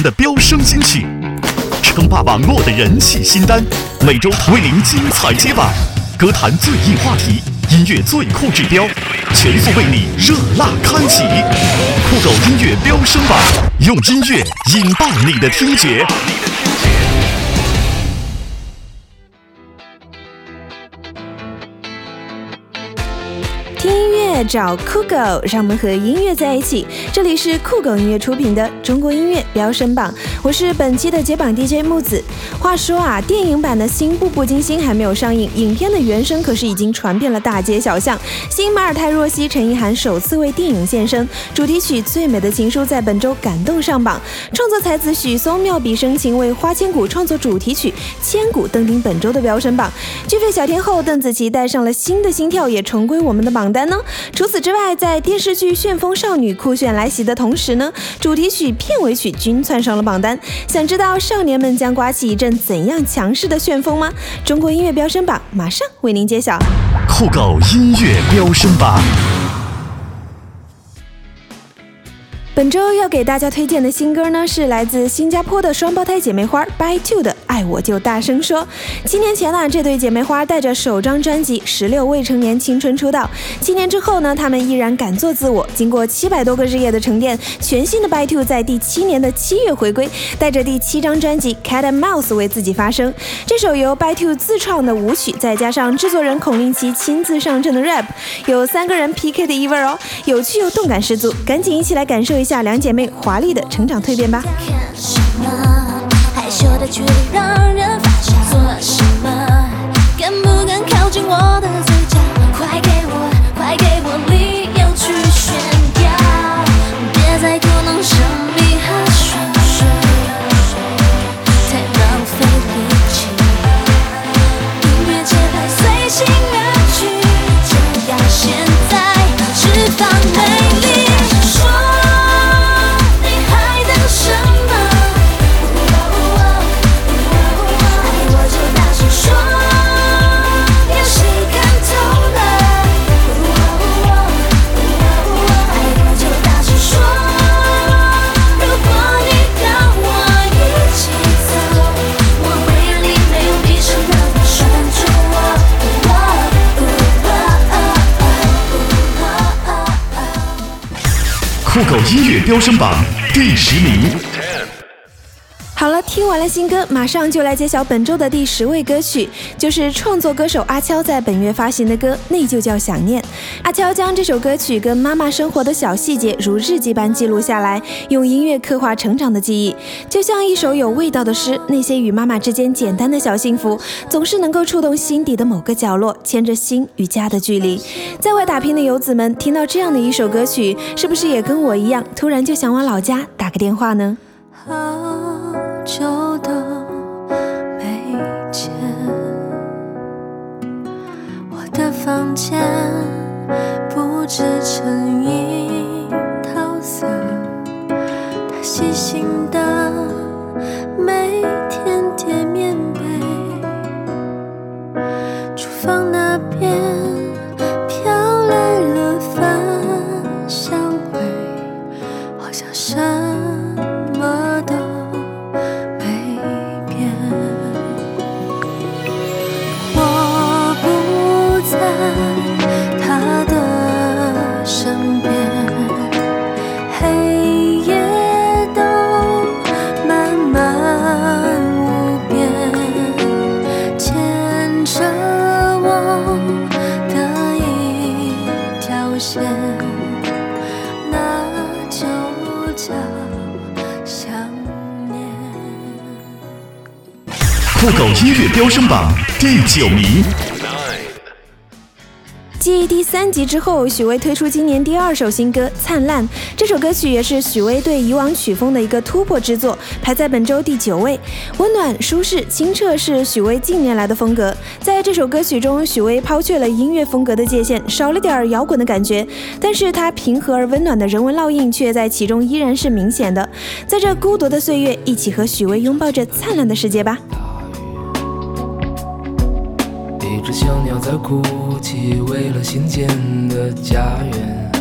的飙升金曲，称霸网络的人气新单，每周为您精彩接榜。歌坛最硬话题，音乐最酷指标，全速为你热辣开启。酷狗音乐飙升榜，用音乐引爆你的听觉。找酷狗，让我们和音乐在一起。这里是酷狗音乐出品的中国音乐飙升榜，我是本期的解榜 DJ 木子。话说啊，电影版的新《步步惊心》还没有上映，影片的原声可是已经传遍了大街小巷。新马尔泰若曦、陈意涵首次为电影献声，主题曲《最美的情书》在本周感动上榜。创作才子许嵩妙笔生情，为《花千骨》创作主题曲《千古》登顶本周的飙升榜。剧费小天后邓紫棋带上了新的心跳，也重归我们的榜单呢。除此之外，在电视剧《旋风少女》酷炫来袭的同时呢，主题曲、片尾曲均窜上了榜单。想知道少年们将刮起一阵怎样强势的旋风吗？中国音乐飙升榜马上为您揭晓。酷狗音乐飙升榜。本周要给大家推荐的新歌呢，是来自新加坡的双胞胎姐妹花 By Two 的《爱我就大声说》。七年前呢，这对姐妹花带着首张专辑《十六未成年青春》出道。七年之后呢，她们依然敢做自我。经过七百多个日夜的沉淀，全新的 By Two 在第七年的七月回归，带着第七张专辑《Cat and Mouse》为自己发声。这首由 By Two 自创的舞曲，再加上制作人孔令奇亲自上阵的 rap，有三个人 PK 的意味哦，有趣又动感十足。赶紧一起来感受一下。下两姐妹华丽的成长蜕变吧。快给我，快给我理酷狗音乐飙升榜第十名。好了，听完了新歌，马上就来揭晓本周的第十位歌曲，就是创作歌手阿悄在本月发行的歌《那就叫想念》。阿悄将这首歌曲跟妈妈生活的小细节如日记般记录下来，用音乐刻画成长的记忆，就像一首有味道的诗。那些与妈妈之间简单的小幸福，总是能够触动心底的某个角落，牵着心与家的距离。在外打拼的游子们，听到这样的一首歌曲，是不是也跟我一样，突然就想往老家打个电话呢？就都没见，我的房间布置成飙升榜第九名。继第三集之后，许巍推出今年第二首新歌《灿烂》。这首歌曲也是许巍对以往曲风的一个突破之作，排在本周第九位。温暖、舒适、清澈是许巍近年来的风格。在这首歌曲中，许巍抛却了音乐风格的界限，少了点摇滚的感觉，但是他平和而温暖的人文烙印却在其中依然是明显的。在这孤独的岁月，一起和许巍拥抱着灿烂的世界吧。一只小鸟在哭泣，为了新建的家园。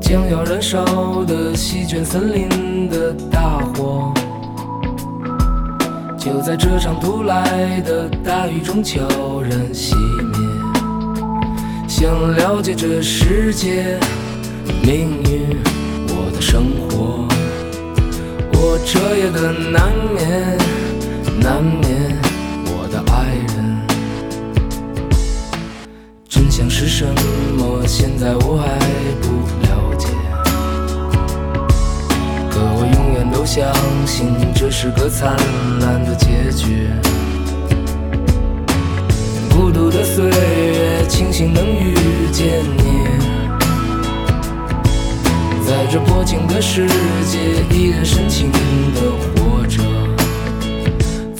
将要燃烧的席卷森林的大火，就在这场突来的大雨中悄然熄灭。想了解这世界命运，我的生活，我彻夜的难眠，相信这是个灿烂的结局。孤独的岁月，庆幸能遇见你。在这薄情的世界，依然深情的活着。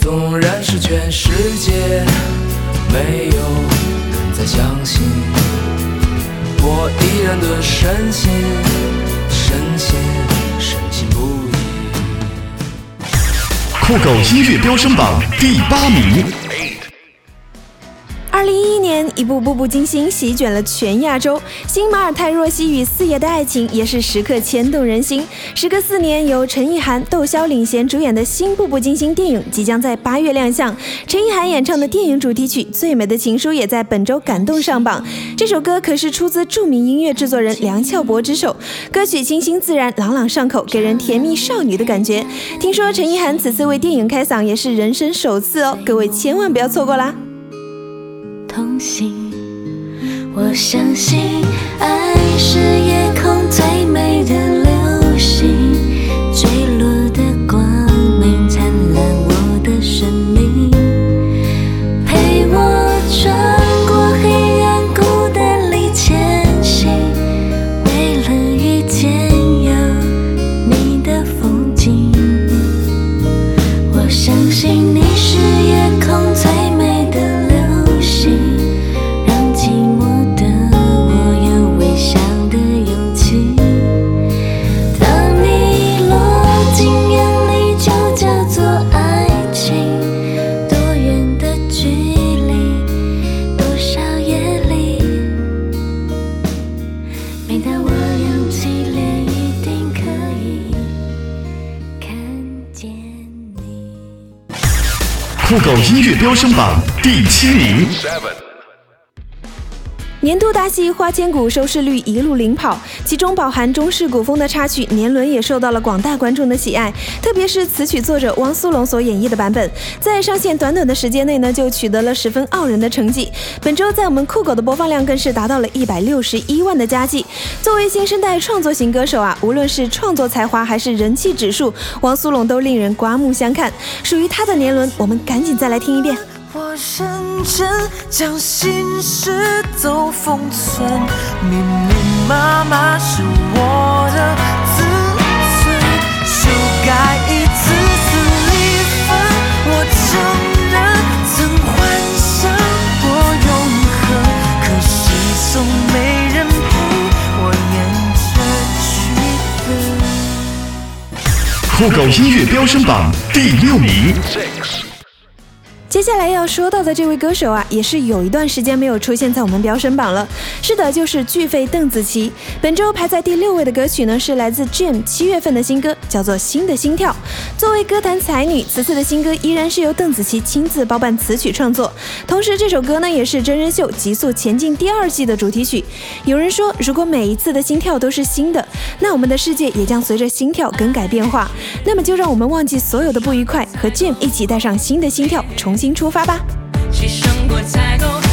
纵然是全世界没有人再相信，我依然的深信，酷狗音乐飙升榜第八名。二零一一年，一部《步步惊心》席卷了全亚洲，新马尔泰若曦与四爷的爱情也是时刻牵动人心。时隔四年，由陈意涵、窦骁领衔主演的新《步步惊心》电影即将在八月亮相。陈意涵演唱的电影主题曲《最美的情书》也在本周感动上榜。这首歌可是出自著名音乐制作人梁翘柏之手，歌曲清新自然、朗朗上口，给人甜蜜少女的感觉。听说陈意涵此次为电影开嗓也是人生首次哦，各位千万不要错过啦！同行。我相信，爱是夜空最美的狗音乐飙升榜第七名。年度大戏《花千骨》收视率一路领跑，其中饱含中式古风的插曲《年轮》也受到了广大观众的喜爱，特别是词曲作者汪苏泷所演绎的版本，在上线短短的时间内呢，就取得了十分傲人的成绩。本周在我们酷狗的播放量更是达到了一百六十一万的佳绩。作为新生代创作型歌手啊，无论是创作才华还是人气指数，汪苏泷都令人刮目相看。属于他的《年轮》，我们赶紧再来听一遍。我认真将心事都封存，密密麻麻是我的自尊，修改一次次离分。我承认曾幻想过永恒，可惜总没人陪我演这剧本。酷狗音乐飙升榜第六名。接下来要说到的这位歌手啊，也是有一段时间没有出现在我们飙升榜了。是的，就是巨肺邓紫棋。本周排在第六位的歌曲呢，是来自 Jim 七月份的新歌，叫做《新的心跳》。作为歌坛才女，此次的新歌依然是由邓紫棋亲自包办词曲创作。同时，这首歌呢，也是真人秀《极速前进》第二季的主题曲。有人说，如果每一次的心跳都是新的，那我们的世界也将随着心跳更改变化。那么，就让我们忘记所有的不愉快，和 Jim 一起带上新的心跳，重新出发吧。牺牲过才够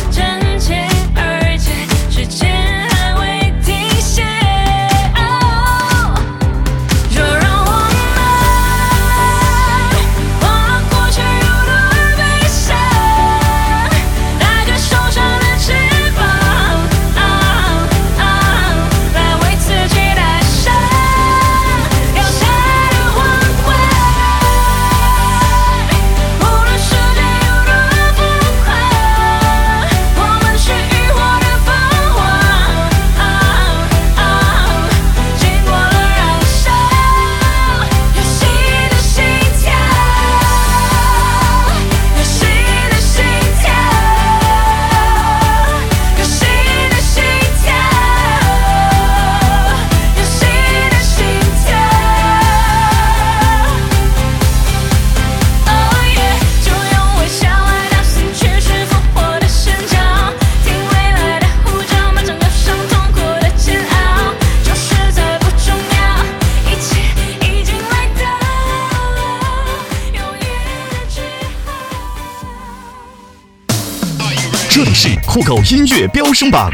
酷狗音乐飙升榜，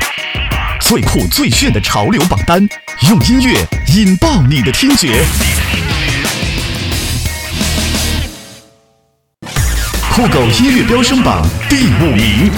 最酷最炫的潮流榜单，用音乐引爆你的听觉。酷狗音乐飙升榜第五名。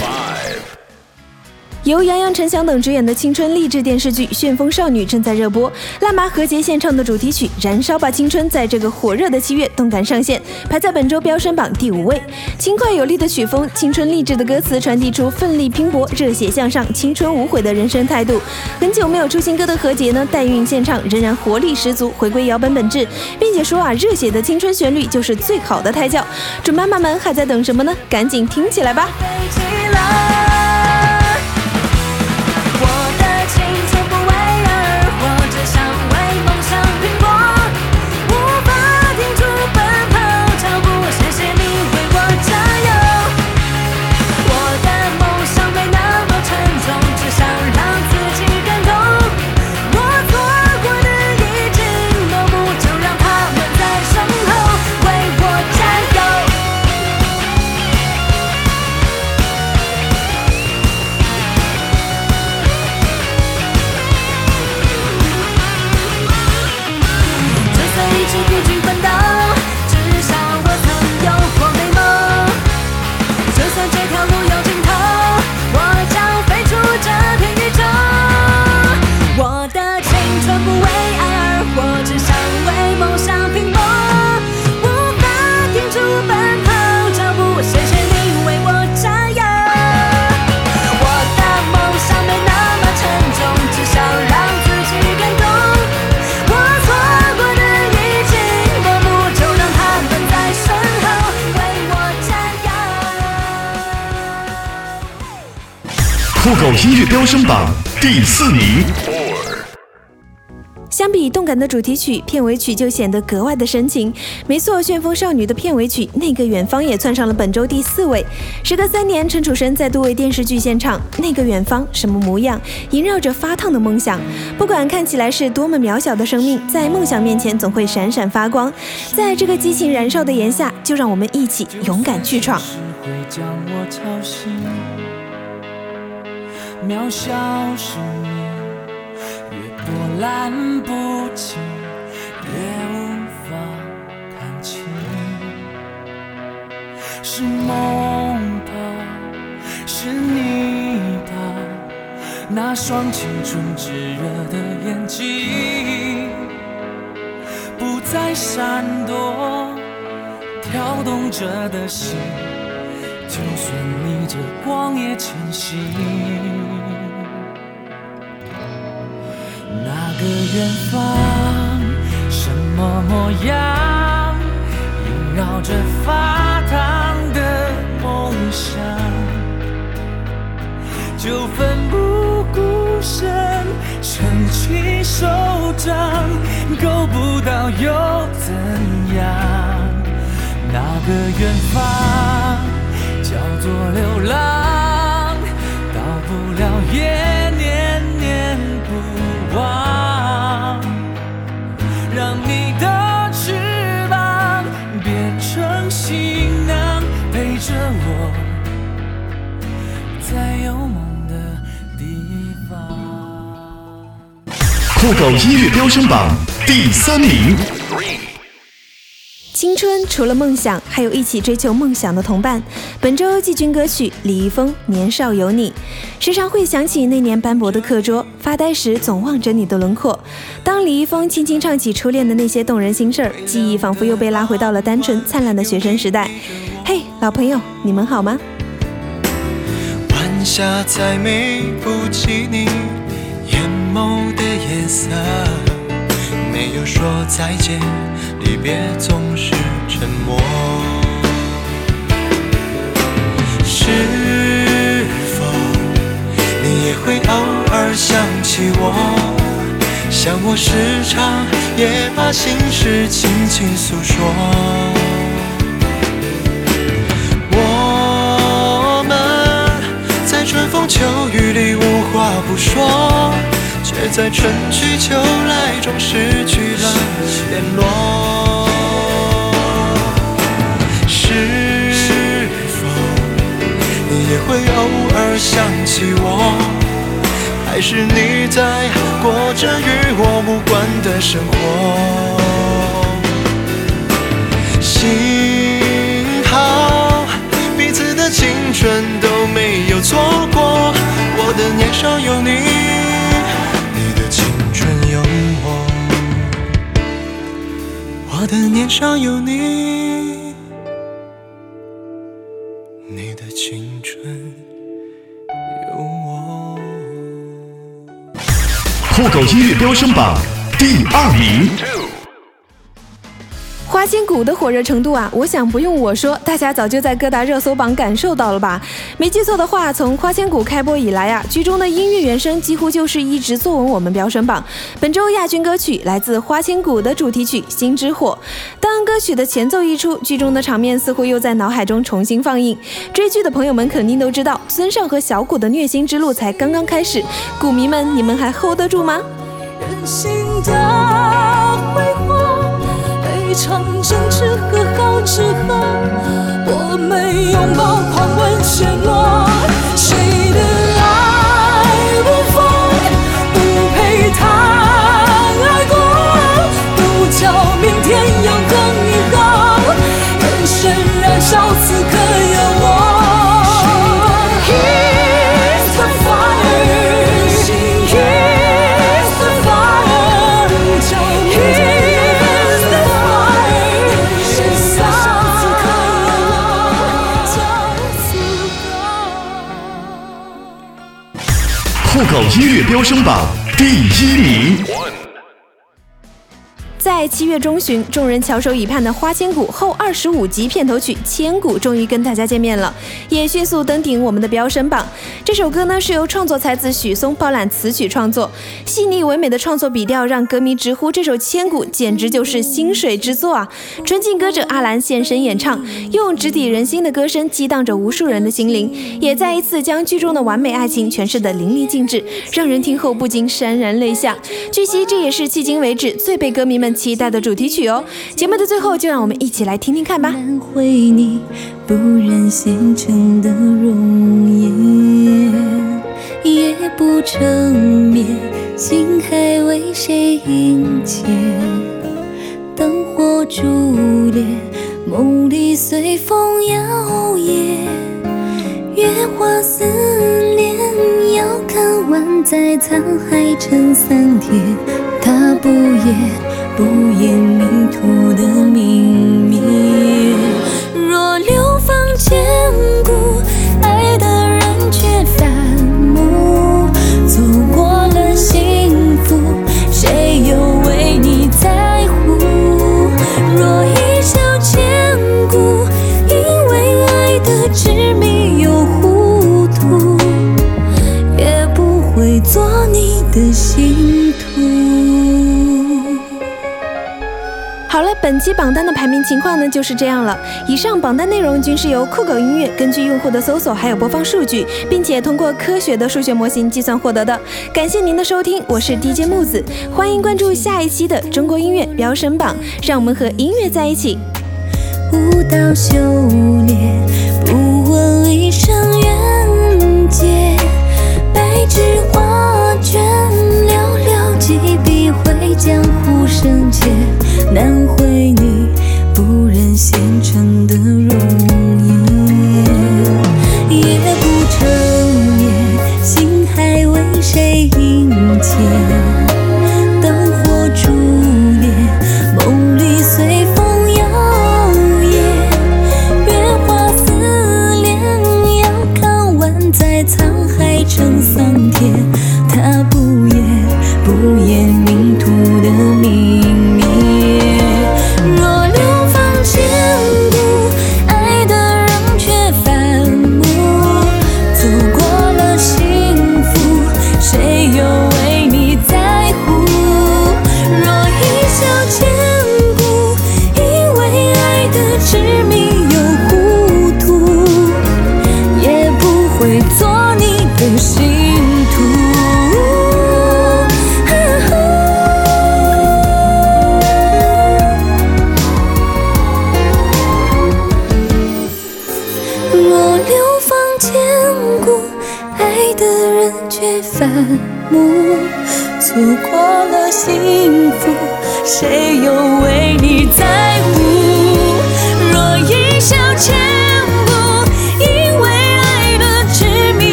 由杨洋、陈翔等主演的青春励志电视剧《旋风少女》正在热播，辣妈何洁献唱的主题曲《燃烧吧青春》在这个火热的七月动感上线，排在本周飙升榜第五位。轻快有力的曲风，青春励志的歌词传递出奋力拼搏、热血向上、青春无悔的人生态度。很久没有出新歌的何洁呢，代孕献唱仍然活力十足，回归摇滚本质，并且说啊，热血的青春旋律就是最好的胎教。准妈妈们还在等什么呢？赶紧听起来吧！起来。音乐飙升榜第四名。相比动感的主题曲，片尾曲就显得格外的深情。没错，《旋风少女》的片尾曲《那个远方》也窜上了本周第四位。时隔三年，陈楚生再度为电视剧献唱《那个远方》，什么模样？萦绕着发烫的梦想。不管看起来是多么渺小的生命，在梦想面前总会闪闪发光。在这个激情燃烧的炎夏，就让我们一起勇敢去闯。是会将我吵醒，渺小生命，越波澜不惊，越无法看清。是梦吧，是你吧，那双青春炙热的眼睛，不再闪躲。跳动着的心，就算逆着光也前行。那个远方，什么模样？萦绕着发烫的梦想，就奋不顾身，撑起手掌，够不到又怎样？那个远方做流浪，到不了也念念不忘，让你的翅膀变成行囊，陪着我，在有梦的地方。酷狗音乐飙升榜第三名。青春除了梦想，还有一起追求梦想的同伴。本周季军歌曲李易峰《年少有你》，时常会想起那年斑驳的课桌，发呆时总望着你的轮廓。当李易峰轻轻唱起初恋的那些动人心事儿，记忆仿佛又被拉回到了单纯灿烂的学生时代。嘿，老朋友，你们好吗？晚霞再美不及你眼眸的颜色，没有说再见，离别总是沉默。是否你也会偶尔想起我？像我时常也把心事轻轻诉说。我们在春风秋雨里无话不说，却在春去秋来中失去了联络。是否你也会偶尔想起我？还是你在过着与我无关的生活？幸好彼此的青春都没有错过，我的年少有，你的年少有你，你的青春有我。酷狗音乐飙升榜第二名。花千骨的火热程度啊，我想不用我说，大家早就在各大热搜榜感受到了吧？没记错的话，从花千骨开播以来啊，剧中的音乐原声几乎就是一直坐稳我们飙升榜。本周亚军歌曲来自花千骨的主题曲《心之火》。当歌曲的前奏一出，剧中的场面似乎又在脑海中重新放映。追剧的朋友们肯定都知道，孙尚和小谷的虐心之路才刚刚开始，股迷们，你们还 hold 得住吗？人心的辉煌，一场争执和好之后，我们拥抱狂吻陷落。音乐飙升榜第一名。在七月中旬，众人翘首以盼的《花千骨》后二十五集片头曲《千古》终于跟大家见面了，也迅速登顶我们的飙升榜。这首歌呢是由创作才子许嵩包揽词曲创作，细腻唯美的创作笔调让歌迷直呼这首《千古》简直就是心水之作啊！纯净歌者阿兰现身演唱，用直抵人心的歌声激荡着无数人的心灵，也再一次将剧中的完美爱情诠释得淋漓尽致，让人听后不禁潸然泪下。据悉，这也是迄今为止最被歌迷们期待的主题曲哦。节目的最后，就让我们一起来听听看吧。难回你不忍现成的容颜，也不成眠，心还为谁迎接？灯火烛烈，梦里随风摇曳，月华似莲，遥看万载沧海成桑田，他不言不言命途的泯灭。若流芳千古，爱的人却反目，错过了幸福，谁又为你在乎？若一笑千古，因为爱的执迷又糊涂，也不会做你的信本期榜单的排名情况呢就是这样了。以上榜单内容均是由酷狗音乐根据用户的搜索还有播放数据，并且通过科学的数学模型计算获得的。感谢您的收听，我是 DJ 木子，欢迎关注下一期的中国音乐飙升榜，让我们和音乐在一起。舞蹈修炼，不问一生缘劫。白纸画卷，寥寥几笔江湖深浅。难回你不忍现成的容